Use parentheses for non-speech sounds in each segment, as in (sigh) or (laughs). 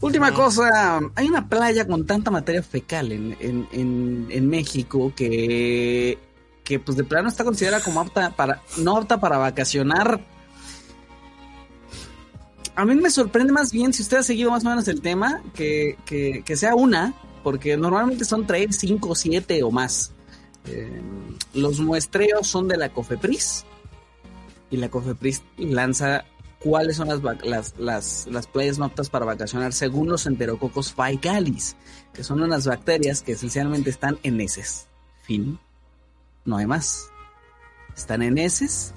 Última cosa, hay una playa con tanta materia fecal en, en, en, en México que, que pues de plano está considerada como apta para, no apta para vacacionar. A mí me sorprende más bien, si usted ha seguido más o menos el tema, que, que, que sea una, porque normalmente son tres, cinco, siete o más. Eh, los muestreos son de la COFEPRIS y la COFEPRIS lanza cuáles son las, las, las, las playas no aptas para vacacionar según los enterococos faecalis, que son unas bacterias que esencialmente están en heces. Fin. No hay más. Están en heces.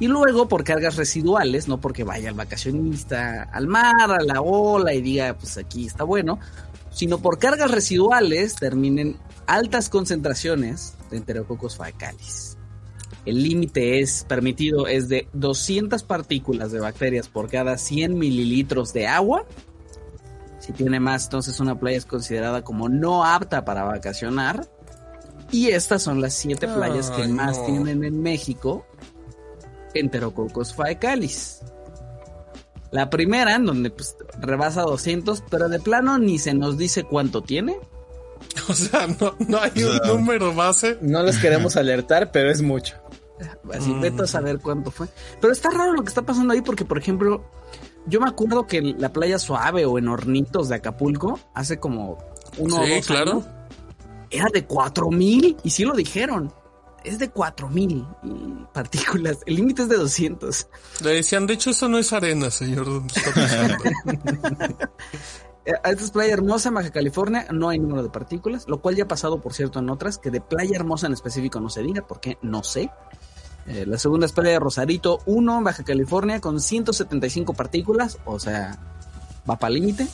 Y luego por cargas residuales, no porque vaya el vacacionista al mar, a la ola y diga, pues aquí está bueno, sino por cargas residuales terminen altas concentraciones de enterococos faecalis. El límite es permitido es de 200 partículas de bacterias por cada 100 mililitros de agua. Si tiene más, entonces una playa es considerada como no apta para vacacionar. Y estas son las siete playas que más no. tienen en México enterococos faecalis. La primera, en donde pues, rebasa 200, pero de plano ni se nos dice cuánto tiene. (laughs) O sea, no, no hay un número base. No los queremos alertar, pero es mucho. Así, Mm. vete a saber cuánto fue. Pero está raro lo que está pasando ahí porque, por ejemplo, yo me acuerdo que en la playa suave o en Hornitos de Acapulco, hace como uno o dos claro. años, era de 4000 y sí lo dijeron. Es de 4000 y partículas. El límite es de 200. Le decían, de hecho, eso no es arena, señor. está pisando". Eh, A esta es Playa Hermosa, en Baja California, no hay número de partículas, lo cual ya ha pasado, por cierto, en otras, que de Playa Hermosa en específico no se diga, porque no sé. Eh, la segunda es Playa Rosarito 1, en Baja California, con 175 partículas, o sea, va para límite.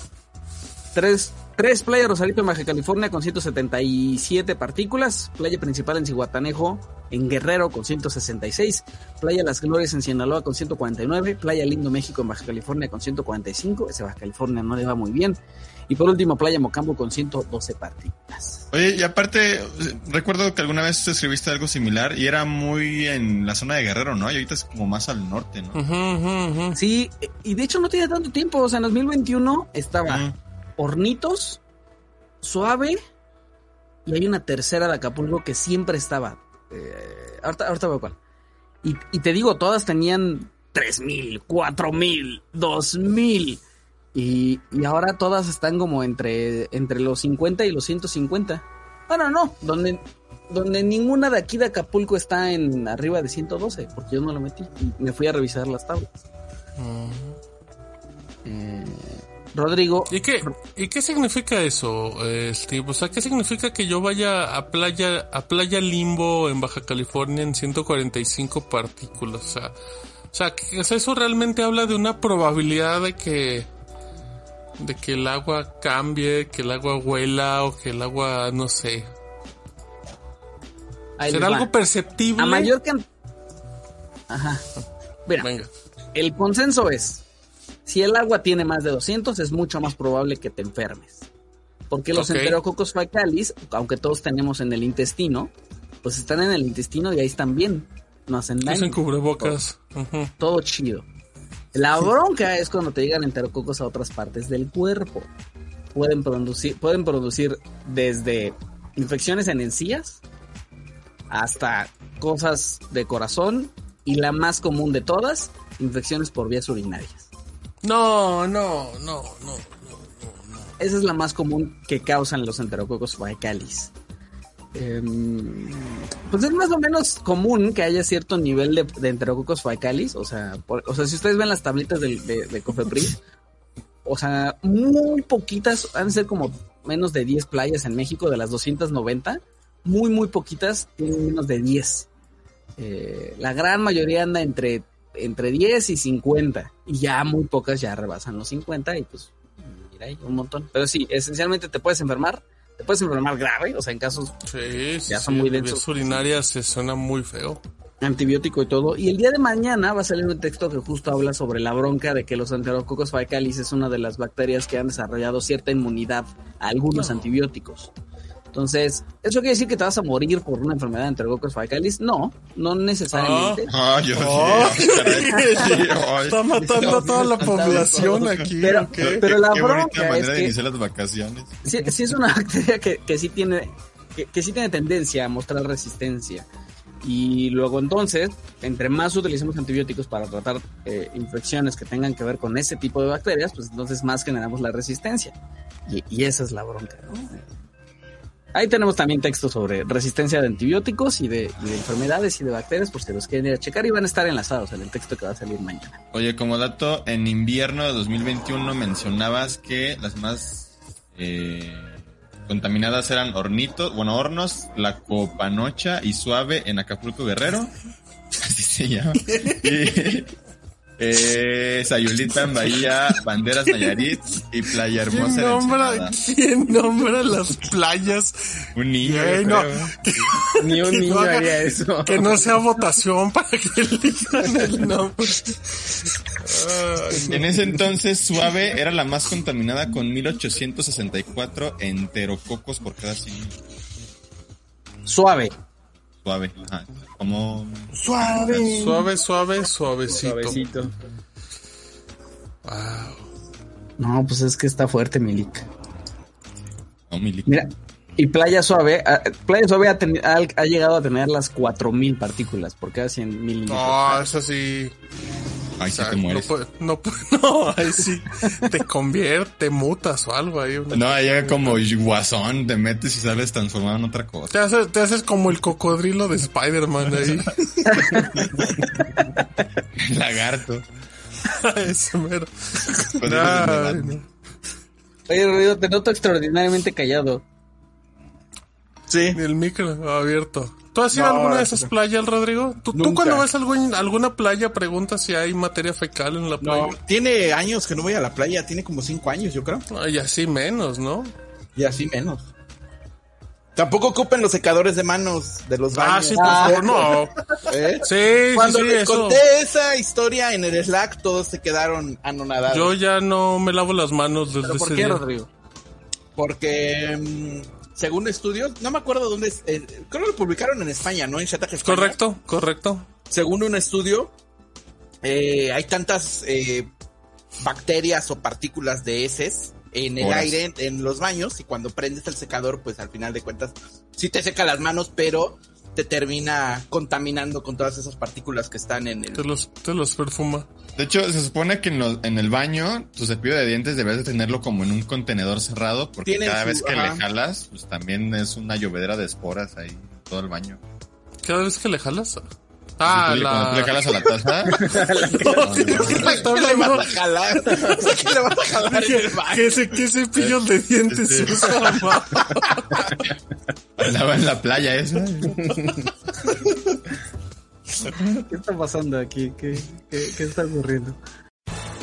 Tres, tres Playa Rosarito en Baja California con 177 partículas. Playa principal en Cihuatanejo, en Guerrero con 166. Playa Las Glorias en Sinaloa con 149. Playa Lindo México en Baja California con 145. Ese Baja California no le va muy bien. Y por último, Playa Mocambo con 112 partículas. Oye, y aparte, recuerdo que alguna vez escribiste algo similar y era muy en la zona de Guerrero, ¿no? Y ahorita es como más al norte, ¿no? Sí, y de hecho no tiene tanto tiempo. O sea, en 2021 estaba Mm. Hornitos, Suave, y hay una tercera de Acapulco que siempre estaba. Eh, ahorita, ahorita veo cuál. Y, y te digo, todas tenían 3000, 4000, 2000. Y, y ahora todas están como entre, entre los 50 y los 150. Bueno, no, donde, donde ninguna de aquí de Acapulco está en arriba de 112, porque yo no lo metí. Y me fui a revisar las tablas. Eh, Rodrigo, ¿Y qué, ¿Y qué significa eso, Steve? O sea, ¿qué significa que yo vaya a playa, a playa Limbo en Baja California en 145 partículas? O sea, o sea, que- o sea, eso realmente habla de una probabilidad de que, de que el agua cambie, que el agua huela o que el agua, no sé. ahí ¿Será algo perceptible? A mayor can... Ajá. Mira, Venga. el consenso es, si el agua tiene más de 200 es mucho más probable que te enfermes. Porque los enterococos faecalis, aunque todos tenemos en el intestino, pues están en el intestino y ahí están bien. No hacen daño. Usen cubrebocas. Ujú. Todo chido. La bronca es cuando te llegan enterococos a otras partes del cuerpo. Pueden producir, pueden producir desde infecciones en encías hasta cosas de corazón y la más común de todas, infecciones por vías urinarias. No, no, no, no. Esa es la más común que causan los enterococos faecalis. Em, pues es más o menos común que haya cierto nivel de, de enterococos faecalis. O sea, o sea, si ustedes ven las tablitas del- de, de Cofepris, o sea, muy poquitas, han de ser como menos de 10 playas en México de las 290. Muy, muy poquitas tienen menos de 10. Eh, la gran mayoría anda entre, entre 10 y 50. Y ya muy pocas ya rebasan los 50 y pues hay un montón. Pero sí, esencialmente te puedes enfermar, te puedes enfermar grave, o sea, en casos Sí, sí, Ya son sí, muy vías densos. urinarias se suena muy feo. antibiótico y todo. Y el día de mañana va a salir un texto que justo habla sobre la bronca de que los enterococos faecalis es una de las bacterias que han desarrollado cierta inmunidad a algunos antibióticos. Entonces, ¿eso quiere decir que te vas a morir por una enfermedad de enterococos faecalis? No, no necesariamente. Ah, yo Oh. sí. (laughs) Sí, ay. Está matando a toda la población aquí. Pero- ¿ok? pero la qué bronca manera es de que- iniciar las vacaciones. sí, sí es una (laughs) bacteria que, que sí tiene que, que sí tiene tendencia a mostrar resistencia y luego entonces entre más utilicemos antibióticos para tratar eh, infecciones que tengan que ver con ese tipo de bacterias pues entonces más generamos la resistencia y, y esa es la bronca ¿no? Ahí tenemos también textos sobre resistencia de antibióticos y de, y de enfermedades y de bacterias por si los quieren ir a checar y van a estar enlazados en el texto que va a salir mañana Oye, como dato, en invierno de 2021 mencionabas que las más eh, contaminadas eran Hornitos, bueno, Hornos, La Copanocha y Suave en Acapulco Guerrero. (laughs) Así se llama. Y (laughs) eh, Sayulita en Bahía, Banderas Nayarit y Playa ¿Quién Hermosa en nombra. ¿Quién nombra las playas? Un niño, yo no. creo. Ni un Que niño no haga- haría eso. Que no sea votación para que elijan el nombre. Ay, no. En ese entonces, Suave era la más contaminada con 1864 enterococos por cada 100 suave Suave. Ajá. Como. Suave. Suave, suave, suavecito. Suavecito. Wow. no pues es que está fuerte Milik No, mili. Mira, y Playa Suave, ah, Playa Suave ha, teni- ha, ha llegado a tener las 4000 partículas por cada 100 milímetros. No, es así. Ay, sí O sea, te mueres. No, (laughs) no, ahí sí. Te convierte, mutas o algo ahí. No, llega como guasón, te metes y sales transformado en otra cosa. Te, haces, te haces como el cocodrilo de Spider-Man ahí. (laughs) Lagarto. (laughs) Ese mero. Ay, no. no. Oye, Rodrigo, te noto extraordinariamente callado. Sí. El micro abierto. ¿Tú has ido a No, alguna de no, esas no. playas, Rodrigo? ¿Tú, cuando vas a algún- alguna playa preguntas si hay materia fecal en la No, playa? tiene años que no voy a la playa, tiene como cinco años, yo creo. Ay, así menos, ¿no? Y así menos. Tampoco ocupen los secadores de manos de los baños. Ah, sí, por favor, no. (laughs) ¿Eh? Sí, Cuando sí, sí, les eso. conté esa historia en el Slack, todos se quedaron anonadados. Yo ya no me lavo las manos desde ¿Pero por ese qué, día. Rodrigo? Porque, mm, según estudios, no me acuerdo dónde es, eh, creo que lo publicaron en España, ¿no? En Shatag España. Correcto, correcto. Según un estudio, eh, hay tantas eh, bacterias o partículas de heces en el Horas. aire, en, en los baños, y cuando prendes el secador, pues al final de cuentas, sí te seca las manos, pero te termina contaminando con todas esas partículas que están en el... Te los, te los perfuma. De hecho, se supone que en, lo- en el baño, tu cepillo de dientes debes de tenerlo como en un contenedor cerrado, porque cada su- vez que ajá. le jalas, pues también es una llovedera de esporas ahí en todo el baño. Cada vez que le jalas. Ah, Tú le- Cuando tú le la. jalas a la taza, (laughs) (laughs) ¿Qué le vas a jalar? ¿qué le vas a jalar en el baño? ¿Qué, ese- qué cepillo de dientes se Este- usa, andaba (laughs) en la playa esa. ¿Qué está pasando aquí? ¿Qué, qué, qué está ocurriendo?